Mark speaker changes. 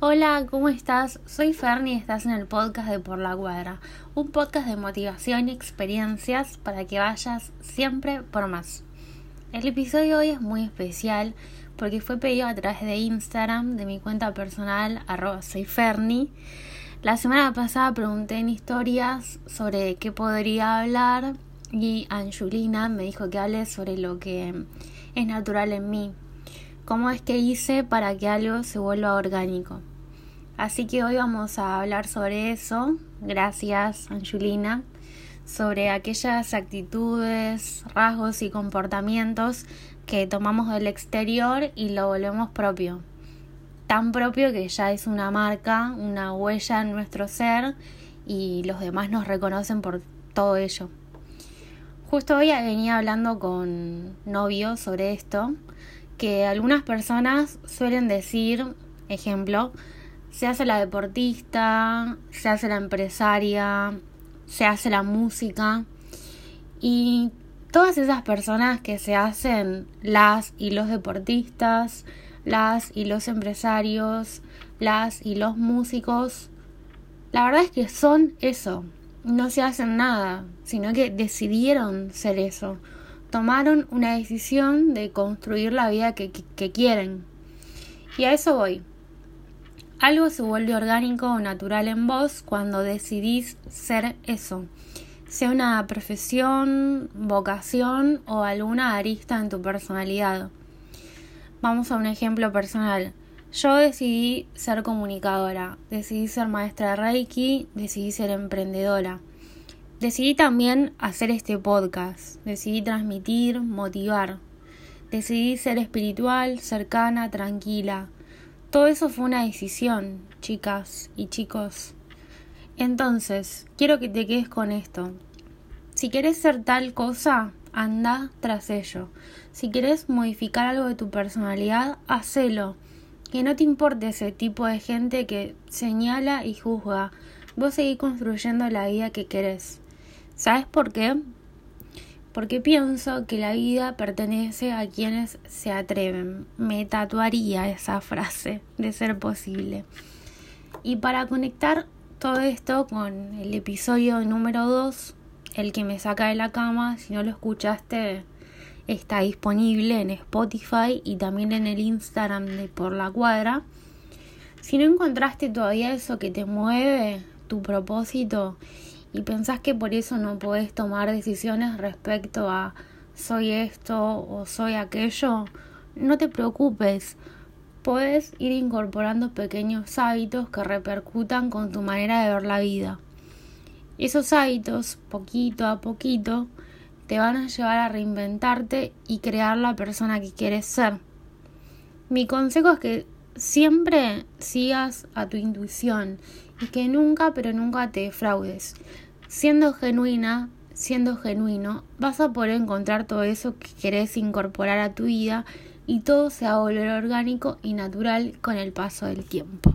Speaker 1: Hola, ¿cómo estás? Soy Fernie y estás en el podcast de Por la Cuadra, un podcast de motivación y experiencias para que vayas siempre por más. El episodio de hoy es muy especial porque fue pedido a través de Instagram de mi cuenta personal arroba soy. La semana pasada pregunté en historias sobre qué podría hablar y Angelina me dijo que hable sobre lo que es natural en mí, cómo es que hice para que algo se vuelva orgánico. Así que hoy vamos a hablar sobre eso, gracias Angelina, sobre aquellas actitudes, rasgos y comportamientos que tomamos del exterior y lo volvemos propio. Tan propio que ya es una marca, una huella en nuestro ser y los demás nos reconocen por todo ello. Justo hoy venía hablando con novios sobre esto, que algunas personas suelen decir, ejemplo, se hace la deportista, se hace la empresaria, se hace la música y todas esas personas que se hacen las y los deportistas, las y los empresarios, las y los músicos, la verdad es que son eso, no se hacen nada, sino que decidieron ser eso. Tomaron una decisión de construir la vida que, quieren. Y a eso voy. Algo se vuelve orgánico o natural en vos cuando decidís ser eso. Sea una profesión, vocación o alguna arista en tu personalidad. Vamos a un ejemplo personal. Yo decidí ser comunicadora, decidí ser maestra de Reiki, decidí ser emprendedora. Decidí también hacer este podcast, decidí transmitir, motivar. Decidí ser espiritual, cercana, tranquila. Todo eso fue una decisión, chicas y chicos. Entonces, quiero que te quedes con esto. Si quieres ser tal cosa, anda tras ello. Si quieres modificar algo de tu personalidad, hacelo que no te importe ese tipo de gente que señala y juzga. Vos seguís construyendo la vida que querés. ¿Sabes por qué? Porque pienso que la vida pertenece a quienes se atreven. Me tatuaría esa frase, de ser posible. Y para conectar todo esto con el episodio número 2, el que me saca de la cama, si no lo escuchaste, está disponible en Spotify y también en el Instagram de Por la Cuadra. Si no encontraste todavía eso que te mueve, tu propósito, y pensás que por eso no podés tomar decisiones respecto a soy esto o soy aquello, no te preocupes. Puedes ir incorporando pequeños hábitos que repercutan con tu manera de ver la vida. Esos hábitos, poquito a poquito, te van a llevar a reinventarte y crear la persona que quieres ser. Mi consejo es que siempre sigas a tu intuición y que nunca, pero nunca te defraudes. Siendo genuina, siendo genuino, vas a poder encontrar todo eso que querés incorporar a tu vida y todo se va a volver orgánico y natural con el paso del tiempo.